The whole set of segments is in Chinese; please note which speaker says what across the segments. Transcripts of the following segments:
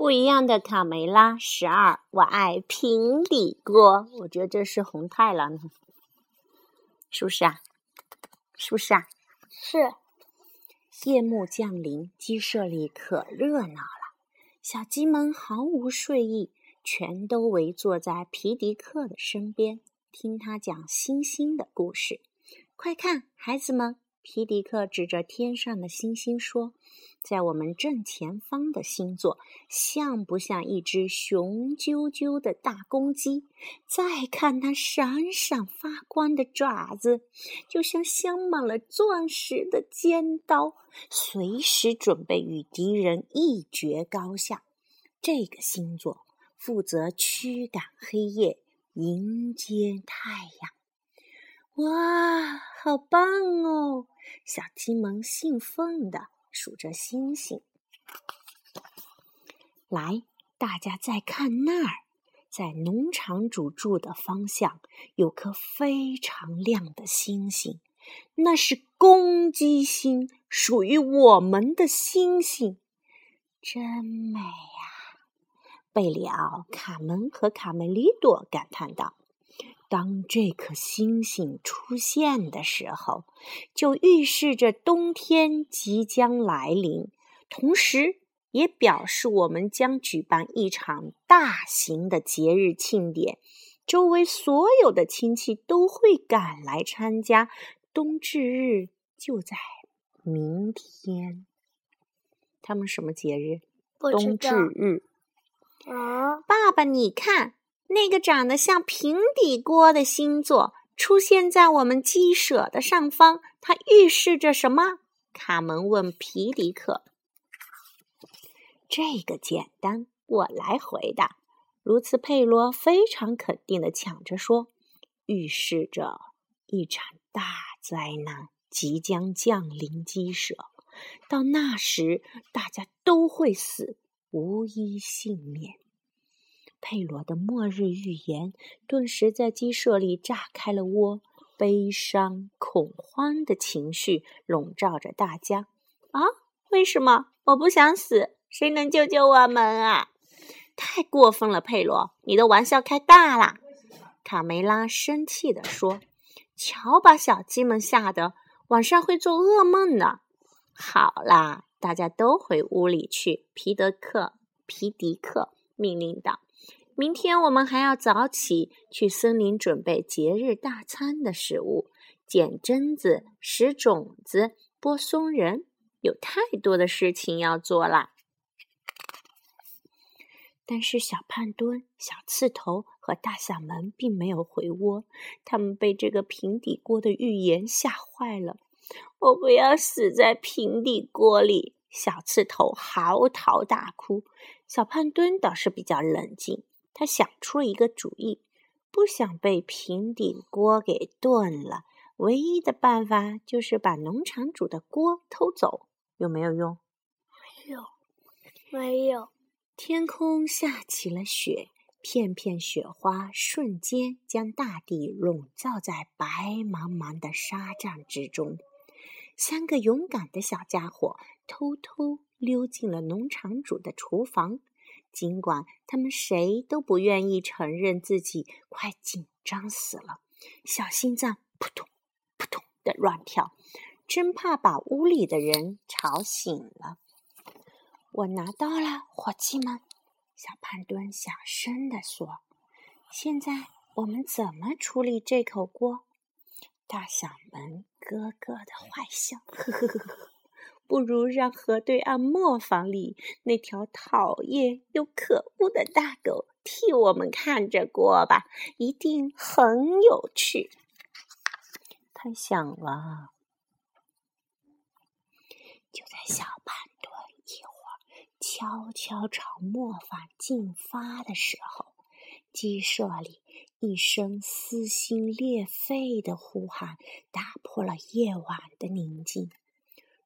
Speaker 1: 不一样的卡梅拉十二，我爱平底锅。我觉得这是红太狼，是不是啊？是不是啊？
Speaker 2: 是。
Speaker 1: 夜幕降临，鸡舍里可热闹了。小鸡们毫无睡意，全都围坐在皮迪克的身边，听他讲星星的故事。快看，孩子们！皮迪克指着天上的星星说：“在我们正前方的星座，像不像一只雄赳赳的大公鸡？再看它闪闪发光的爪子，就像镶满了钻石的尖刀，随时准备与敌人一决高下。这个星座负责驱赶黑夜，迎接太阳。”哇，好棒哦！小鸡们兴奋地数着星星。来，大家再看那儿，在农场主住的方向有颗非常亮的星星，那是公鸡星，属于我们的星星，真美呀！贝里奥、卡门和卡梅利多感叹道。当这颗星星出现的时候，就预示着冬天即将来临，同时也表示我们将举办一场大型的节日庆典，周围所有的亲戚都会赶来参加。冬至日就在明天。他们什么节日？冬至日。
Speaker 2: 啊，
Speaker 1: 爸爸，你看。那个长得像平底锅的星座出现在我们鸡舍的上方，它预示着什么？卡门问皮迪克。这个简单，我来回答。卢茨佩罗非常肯定的抢着说：“预示着一场大灾难即将降临鸡舍，到那时大家都会死，无一幸免。”佩罗的末日预言顿时在鸡舍里炸开了窝，悲伤、恐慌的情绪笼罩着大家。啊，为什么我不想死？谁能救救我们啊？太过分了，佩罗，你的玩笑开大了。卡梅拉生气地说：“瞧，把小鸡们吓得晚上会做噩梦呢。”好啦，大家都回屋里去。皮德克、皮迪克命令道。明天我们还要早起去森林准备节日大餐的食物，捡榛子、拾种子、剥松仁，有太多的事情要做啦。但是小胖墩、小刺头和大嗓门并没有回窝，他们被这个平底锅的预言吓坏了。我不要死在平底锅里！小刺头嚎啕大哭。小胖墩倒是比较冷静。他想出了一个主意，不想被平底锅给炖了。唯一的办法就是把农场主的锅偷走，有没有用？
Speaker 2: 没有，没有。
Speaker 1: 天空下起了雪，片片雪花瞬间将大地笼罩在白茫茫的沙帐之中。三个勇敢的小家伙偷偷溜进了农场主的厨房。尽管他们谁都不愿意承认自己快紧张死了，小心脏扑通扑通的乱跳，真怕把屋里的人吵醒了。我拿到了，伙计们，小胖墩小声地说：“现在我们怎么处理这口锅？”大嗓门咯咯的坏笑，呵呵呵呵。不如让河对岸磨坊里那条讨厌又可恶的大狗替我们看着锅吧，一定很有趣。太响了！就在小胖墩一会儿悄悄朝磨坊进发的时候，鸡舍里一声撕心裂肺的呼喊打破了夜晚的宁静。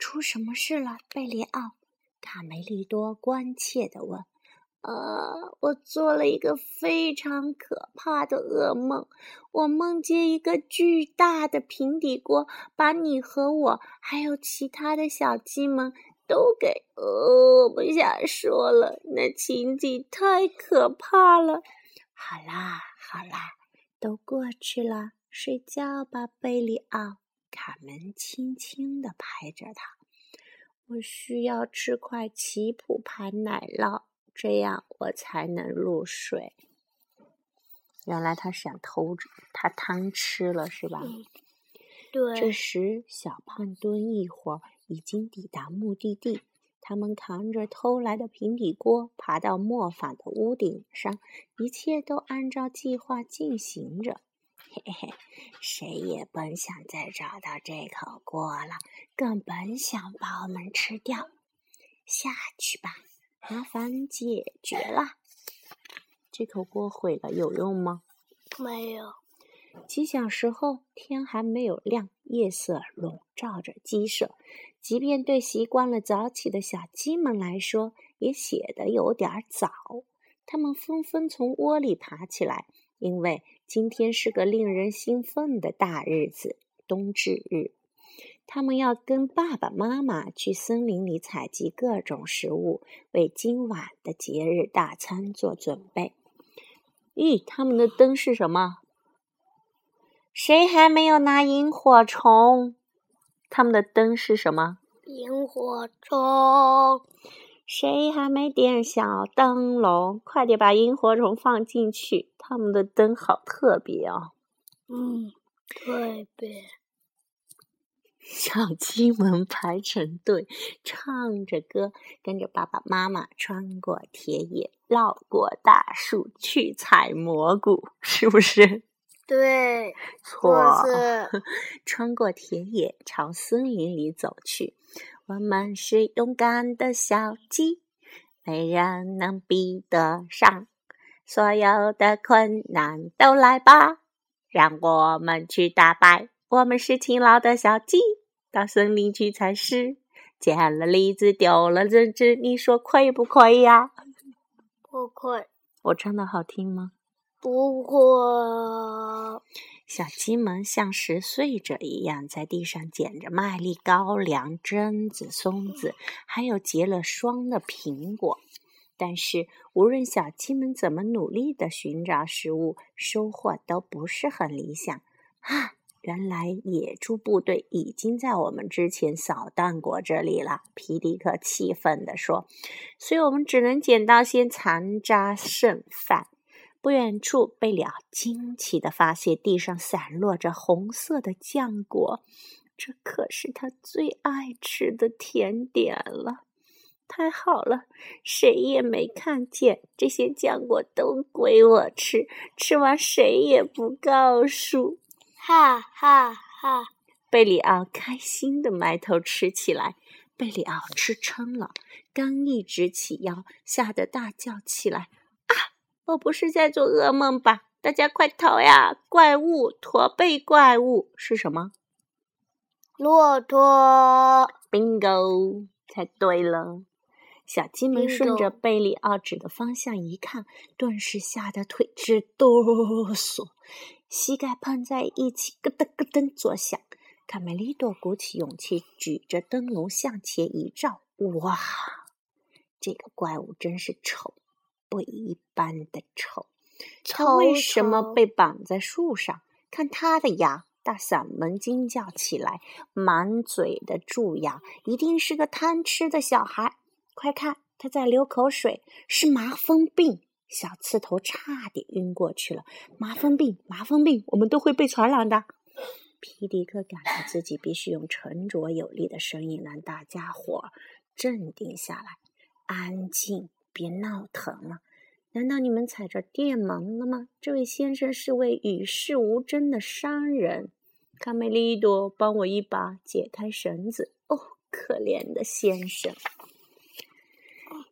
Speaker 1: 出什么事了，贝里奥？卡梅利多关切地问。“呃，我做了一个非常可怕的噩梦。我梦见一个巨大的平底锅把你和我还有其他的小鸡们都给……呃，我不想说了，那情景太可怕了。好啦，好啦，都过去了，睡觉吧，贝里奥。卡门轻轻地拍着他。我需要吃块奇普牌奶酪，这样我才能入睡。原来他想偷他贪吃了，是吧？
Speaker 2: 对。
Speaker 1: 这时，小胖墩一伙已经抵达目的地。他们扛着偷来的平底锅，爬到磨坊的屋顶上，一切都按照计划进行着。嘿嘿，谁也甭想再找到这口锅了，更甭想把我们吃掉。下去吧，麻烦解决了。这口锅毁了有用吗？
Speaker 2: 没有。
Speaker 1: 几小时后，天还没有亮，夜色笼罩着鸡舍。即便对习惯了早起的小鸡们来说，也显得有点早。它们纷纷从窝里爬起来。因为今天是个令人兴奋的大日子——冬至日，他们要跟爸爸妈妈去森林里采集各种食物，为今晚的节日大餐做准备。咦，他们的灯是什么？谁还没有拿萤火虫？他们的灯是什么？
Speaker 2: 萤火虫。
Speaker 1: 谁还没点小灯笼？快点把萤火虫放进去！他们的灯好特别哦。
Speaker 2: 嗯，特别。
Speaker 1: 小鸡们排成队，唱着歌，跟着爸爸妈妈穿过田野，绕过大树，去采蘑菇，是不是？
Speaker 2: 对，
Speaker 1: 错。穿过田野，朝森林里走去。我们是勇敢的小鸡，没人能比得上。所有的困难都来吧，让我们去打败。我们是勤劳的小鸡，到森林去采食。捡了栗子，丢了针子，你说亏不亏呀？
Speaker 2: 不亏。
Speaker 1: 我唱的好听吗？
Speaker 2: 不亏。
Speaker 1: 小鸡们像拾穗者一样，在地上捡着麦粒、高粱、榛子、松子，还有结了霜的苹果。但是，无论小鸡们怎么努力的寻找食物，收获都不是很理想。啊，原来野猪部队已经在我们之前扫荡过这里了。皮迪克气愤地说：“所以我们只能捡到些残渣剩饭。”不远处，贝里奥惊奇地发现地上散落着红色的浆果，这可是他最爱吃的甜点了。太好了，谁也没看见，这些浆果都归我吃，吃完谁也不告诉。
Speaker 2: 哈哈哈！
Speaker 1: 贝里奥开心地埋头吃起来。贝里奥吃撑了，刚一直起腰，吓得大叫起来。我不是在做噩梦吧？大家快逃呀！怪物，驼背怪物是什么？
Speaker 2: 骆驼。
Speaker 1: Bingo，猜对了。小鸡们顺着贝里奥指的方向一看，顿时吓得腿直哆嗦，膝盖碰在一起咯噔咯噔作响。卡梅利多鼓起勇气，举着灯笼向前一照，哇，这个怪物真是丑！不一般的丑，他为什么被绑在树上？看他的牙，大嗓门惊叫起来，满嘴的蛀牙，一定是个贪吃的小孩。快看，他在流口水，是麻风病。小刺头差点晕过去了。麻风病，麻风病，我们都会被传染的。皮迪克感到自己必须用沉着有力的声音让大家伙镇定下来，安静。别闹腾了！难道你们踩着电门了吗？这位先生是位与世无争的商人。卡梅利多，帮我一把，解开绳子。哦，可怜的先生！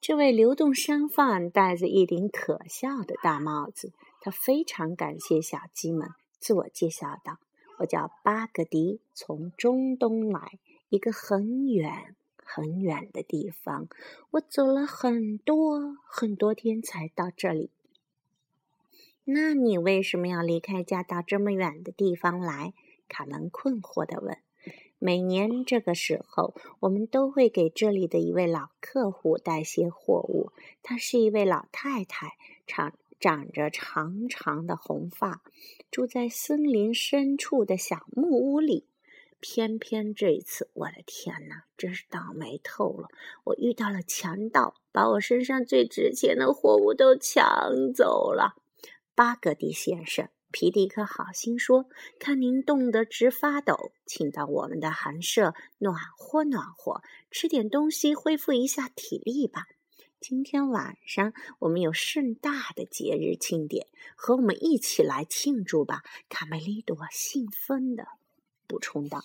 Speaker 1: 这位流动商贩戴着一顶可笑的大帽子，他非常感谢小鸡们，自我介绍道：“我叫巴格迪，从中东来，一个很远。”很远的地方，我走了很多很多天才到这里。那你为什么要离开家到这么远的地方来？卡门困惑地问。每年这个时候，我们都会给这里的一位老客户带些货物。她是一位老太太，长长着长长的红发，住在森林深处的小木屋里。偏偏这一次，我的天哪，真是倒霉透了！我遇到了强盗，把我身上最值钱的货物都抢走了。巴格迪先生，皮迪克好心说：“看您冻得直发抖，请到我们的寒舍暖和暖和，吃点东西恢复一下体力吧。今天晚上我们有盛大的节日庆典，和我们一起来庆祝吧。”卡梅利多兴奋的。补充道：“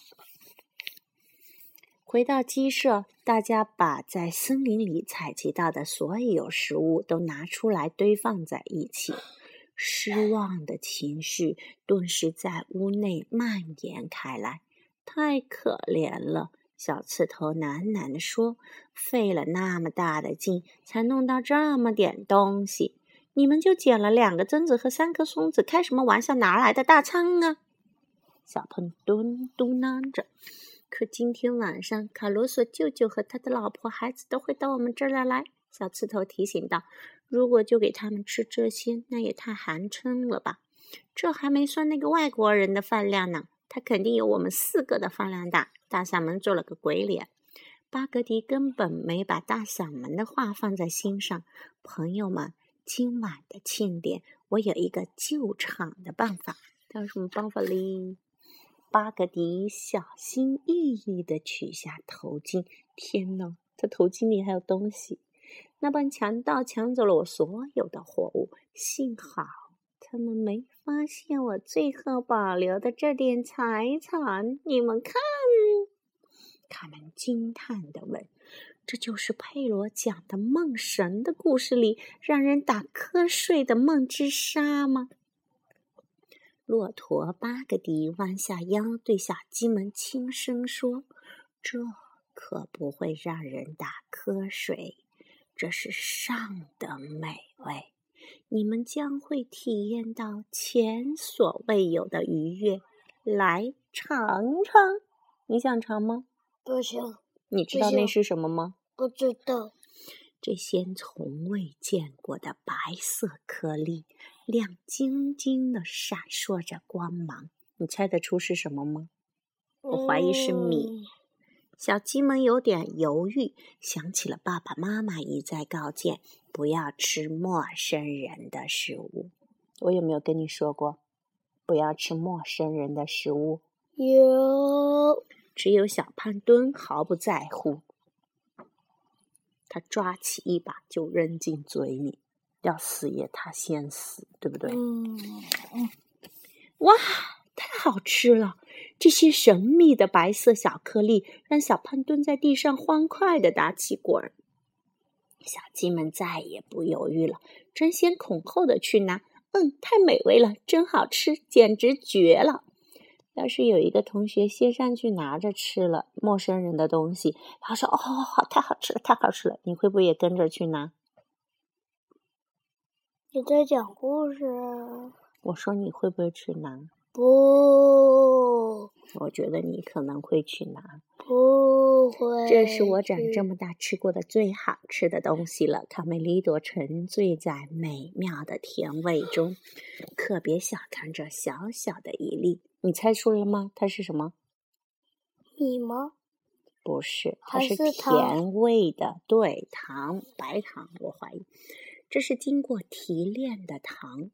Speaker 1: 回到鸡舍，大家把在森林里采集到的所有食物都拿出来堆放在一起。失望的情绪顿时在屋内蔓延开来。太可怜了，小刺头喃喃地说：“费了那么大的劲，才弄到这么点东西，你们就捡了两个榛子和三颗松子，开什么玩笑？哪来的大餐啊？”小胖墩嘟囔着：“可今天晚上，卡罗索舅舅和他的老婆孩子都会到我们这儿来。”小刺头提醒道：“如果就给他们吃这些，那也太寒碜了吧？这还没算那个外国人的饭量呢，他肯定有我们四个的饭量大。”大嗓门做了个鬼脸。巴格迪根本没把大嗓门的话放在心上。朋友们，今晚的庆典，我有一个救场的办法。他有什么办法哩？巴格迪小心翼翼地取下头巾。天哪，他头巾里还有东西！那帮强盗抢走了我所有的货物，幸好他们没发现我最后保留的这点财产。你们看，他们惊叹地问：“这就是佩罗讲的梦神的故事里让人打瞌睡的梦之沙吗？”骆驼巴格迪弯下腰，对小鸡们轻声说：“这可不会让人打瞌睡，这是上等美味，你们将会体验到前所未有的愉悦。来尝尝，你想尝吗？
Speaker 2: 不行。
Speaker 1: 你知道那是什么吗？
Speaker 2: 不知道。
Speaker 1: 这些从未见过的白色颗粒。”亮晶晶的闪烁着光芒，你猜得出是什么吗？我怀疑是米。小鸡们有点犹豫，想起了爸爸妈妈一再告诫不要吃陌生人的食物。我有没有跟你说过，不要吃陌生人的食物？
Speaker 2: 有。
Speaker 1: 只有小胖墩毫不在乎，他抓起一把就扔进嘴里。要死也他先死，对不对？
Speaker 2: 嗯嗯，
Speaker 1: 哇，太好吃了！这些神秘的白色小颗粒让小胖蹲在地上欢快的打起滚儿。小鸡们再也不犹豫了，争先恐后的去拿。嗯，太美味了，真好吃，简直绝了！要是有一个同学先上去拿着吃了陌生人的东西，他说：“哦，好，太好吃了，太好吃了！”你会不会也跟着去拿？
Speaker 2: 你在讲故事？
Speaker 1: 我说你会不会去拿？
Speaker 2: 不，
Speaker 1: 我觉得你可能会去拿。
Speaker 2: 不会。
Speaker 1: 这是我长这么大吃过的最好吃的东西了。卡梅利多沉醉在美妙的甜味中，可别小看这小小的一粒。你猜出来了吗？它是什么？
Speaker 2: 米吗？
Speaker 1: 不是，它是甜味的。对，糖，白糖，我怀疑。这是经过提炼的糖，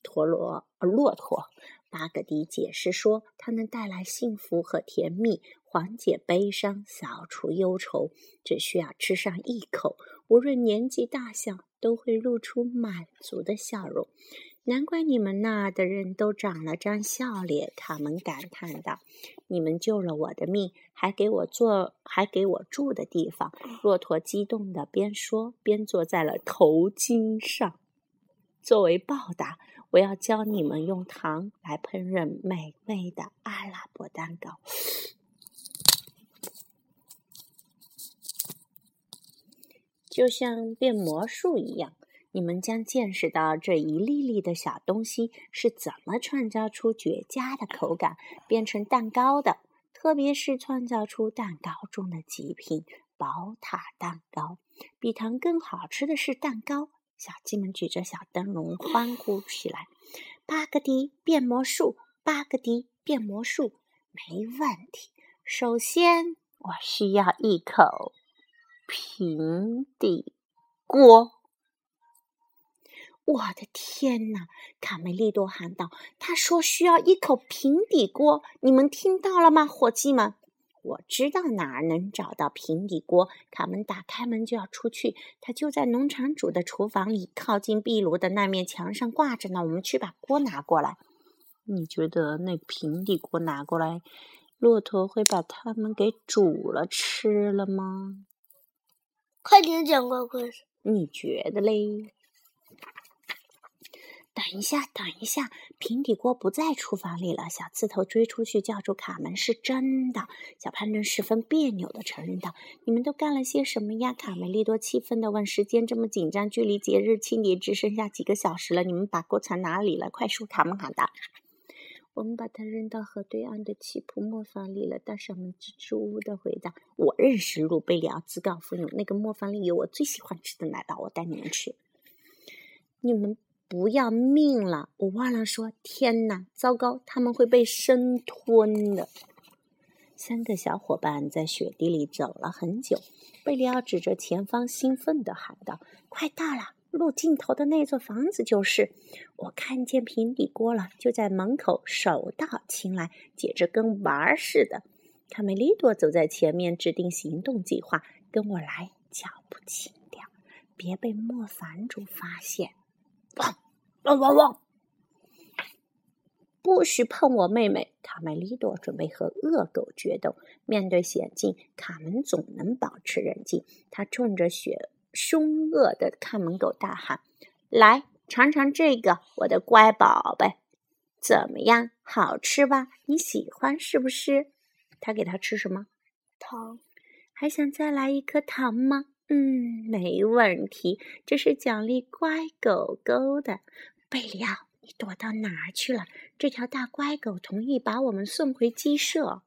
Speaker 1: 陀螺呃骆驼巴格迪解释说，它能带来幸福和甜蜜，缓解悲伤，扫除忧愁。只需要吃上一口，无论年纪大小，都会露出满足的笑容。难怪你们那儿的人都长了张笑脸，卡门感叹道：“你们救了我的命，还给我做，还给我住的地方。”骆驼激动的边说边坐在了头巾上。作为报答，我要教你们用糖来烹饪美味的阿拉伯蛋糕，就像变魔术一样。你们将见识到这一粒粒的小东西是怎么创造出绝佳的口感，变成蛋糕的。特别是创造出蛋糕中的极品宝塔蛋糕。比糖更好吃的是蛋糕。小鸡们举着小灯笼欢呼起来：“巴格迪变魔术，巴格迪变魔术，没问题。首先，我需要一口平底锅。”我的天哪！卡梅利多喊道：“他说需要一口平底锅，你们听到了吗，伙计们？”我知道哪儿能找到平底锅。卡门打开门就要出去，他就在农场主的厨房里，靠近壁炉的那面墙上挂着呢。我们去把锅拿过来。你觉得那平底锅拿过来，骆驼会把它们给煮了吃了吗？
Speaker 2: 快点讲个故事。
Speaker 1: 你觉得嘞？等一下，等一下！平底锅不在厨房里了。小刺头追出去叫住卡门：“是真的。”小潘顿十分别扭的承认道：“你们都干了些什么呀？”卡梅利多气愤地问：“时间这么紧张，距离节日庆典只剩下几个小时了，你们把锅藏哪里了？快说！”卡门喊道。“我们把它扔到河对岸的起铺磨坊里了。”大小们支支吾吾的回答。“我认识鲁贝里奥自告奋勇，那个磨坊里有我最喜欢吃的奶酪，我带你们去。”你们。不要命了！我忘了说，天哪，糟糕，他们会被生吞的。三个小伙伴在雪地里走了很久。贝里奥指着前方，兴奋地喊道：“快到了，路尽头的那座房子就是。我看见平底锅了，就在门口，手到擒来，简直跟玩儿似的。”卡梅利多走在前面，制定行动计划。跟我来，脚步轻点，别被磨坊主发现。汪汪汪汪！不许碰我妹妹！卡梅利多准备和恶狗决斗。面对险境，卡门总能保持冷静。他冲着血凶恶的看门狗大喊：“来尝尝这个，我的乖宝贝，怎么样？好吃吧？你喜欢是不是？”他给他吃什么？
Speaker 2: 糖。
Speaker 1: 还想再来一颗糖吗？嗯，没问题，这是奖励乖狗狗的。贝里奥，你躲到哪儿去了？这条大乖狗同意把我们送回鸡舍，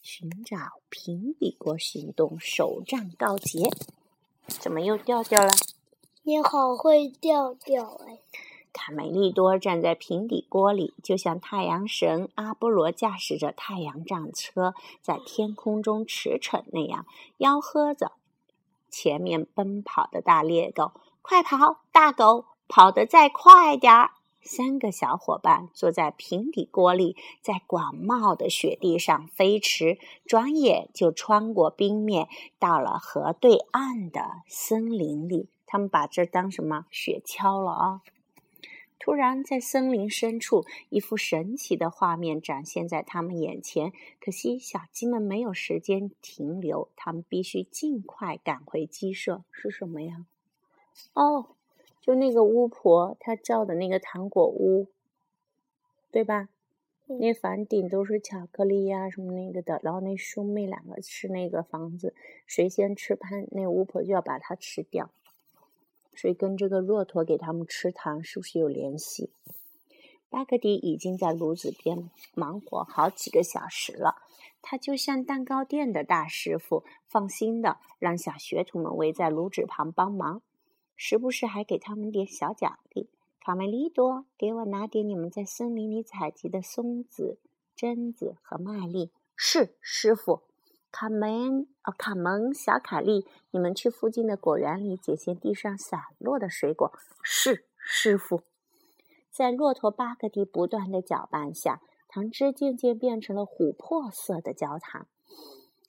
Speaker 1: 寻找平底锅行动首战告捷。怎么又掉掉了？
Speaker 2: 你好会掉掉哎！
Speaker 1: 卡梅利多站在平底锅里，就像太阳神阿波罗驾驶着太阳战车在天空中驰骋那样，吆喝着。前面奔跑的大猎狗，快跑！大狗跑得再快点儿！三个小伙伴坐在平底锅里，在广袤的雪地上飞驰，转眼就穿过冰面，到了河对岸的森林里。他们把这当什么雪橇了啊？突然，在森林深处，一幅神奇的画面展现在他们眼前。可惜，小鸡们没有时间停留，他们必须尽快赶回鸡舍。是什么呀？哦，就那个巫婆她造的那个糖果屋，对吧？那房顶都是巧克力呀，什么那个的。然后那兄妹两个吃那个房子，谁先吃 pan，那巫婆就要把它吃掉。所以跟这个骆驼给他们吃糖是不是有联系？巴格迪已经在炉子边忙活好几个小时了，他就像蛋糕店的大师傅，放心的让小学徒们围在炉子旁帮忙，时不时还给他们点小奖励。卡梅利多，给我拿点你们在森林里采集的松子、榛子和麦粒。是，师傅。卡门，哦，卡门，小卡利，你们去附近的果园里捡些地上散落的水果。是，师傅。在骆驼巴格迪不断的搅拌下，糖汁渐渐变成了琥珀色的焦糖。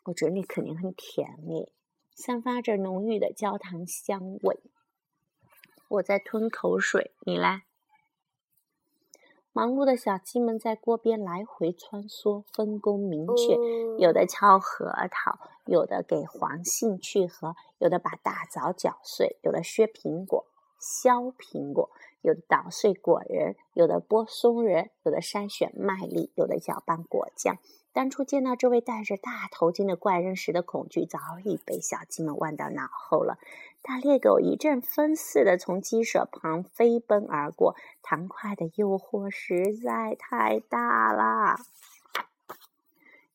Speaker 1: 我觉得那肯定很甜诶，散发着浓郁的焦糖香味。我在吞口水，你来。忙碌的小鸡们在锅边来回穿梭，分工明确。有的敲核桃，有的给黄杏去核，有的把大枣搅碎，有的削苹果、削苹果，有的捣碎果仁，有的剥松仁，有的筛选麦粒，有的搅拌果酱。当初见到这位戴着大头巾的怪人时的恐惧，早已被小鸡们忘到脑后了。大猎狗一阵风似的从鸡舍旁飞奔而过，糖块的诱惑实在太大了。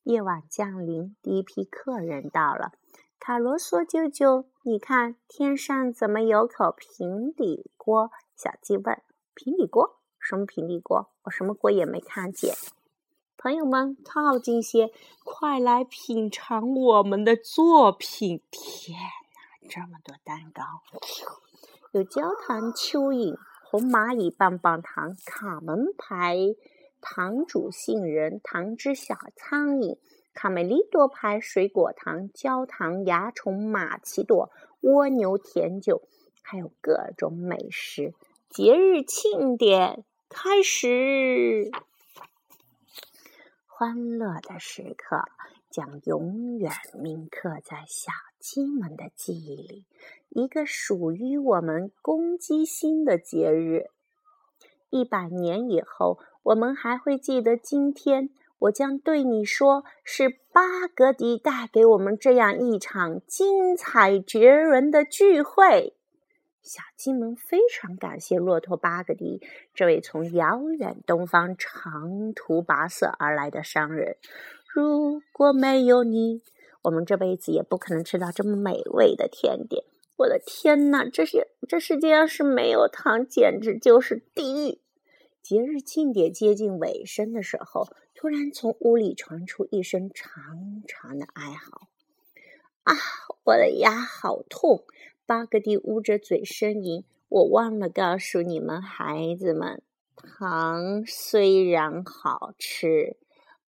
Speaker 1: 夜晚降临，第一批客人到了。卡罗索舅舅，你看天上怎么有口平底锅？小鸡问。平底锅？什么平底锅？我什么锅也没看见。朋友们，靠近些，快来品尝我们的作品！天哪，这么多蛋糕！有焦糖蚯蚓、红蚂蚁棒棒糖、卡门牌糖煮杏仁、糖汁小苍蝇。卡梅利多牌水果糖、焦糖蚜虫、玛奇朵、蜗牛甜酒，还有各种美食。节日庆典开始，欢乐的时刻将永远铭刻在小鸡们的记忆里。一个属于我们公鸡心的节日，一百年以后，我们还会记得今天。我将对你说，是巴格迪带给我们这样一场精彩绝伦的聚会。小鸡们非常感谢骆驼巴格迪这位从遥远东方长途跋涉而来的商人。如果没有你，我们这辈子也不可能吃到这么美味的甜点。我的天哪，这些这世界要是没有糖，简直就是地狱。节日庆典接近尾声的时候。突然，从屋里传出一声长长的哀嚎：“啊，我的牙好痛！”巴格蒂捂着嘴呻吟：“我忘了告诉你们，孩子们，糖虽然好吃，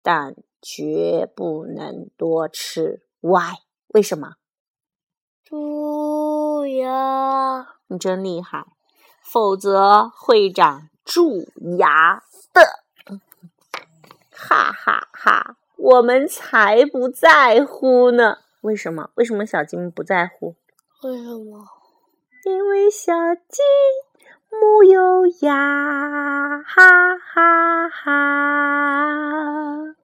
Speaker 1: 但绝不能多吃。Why？为什么？”
Speaker 2: 蛀牙！
Speaker 1: 你真厉害，否则会长蛀牙的。哈哈哈！我们才不在乎呢。为什么？为什么小鸡们不在乎？
Speaker 2: 为什么？
Speaker 1: 因为小鸡没有牙哈哈哈。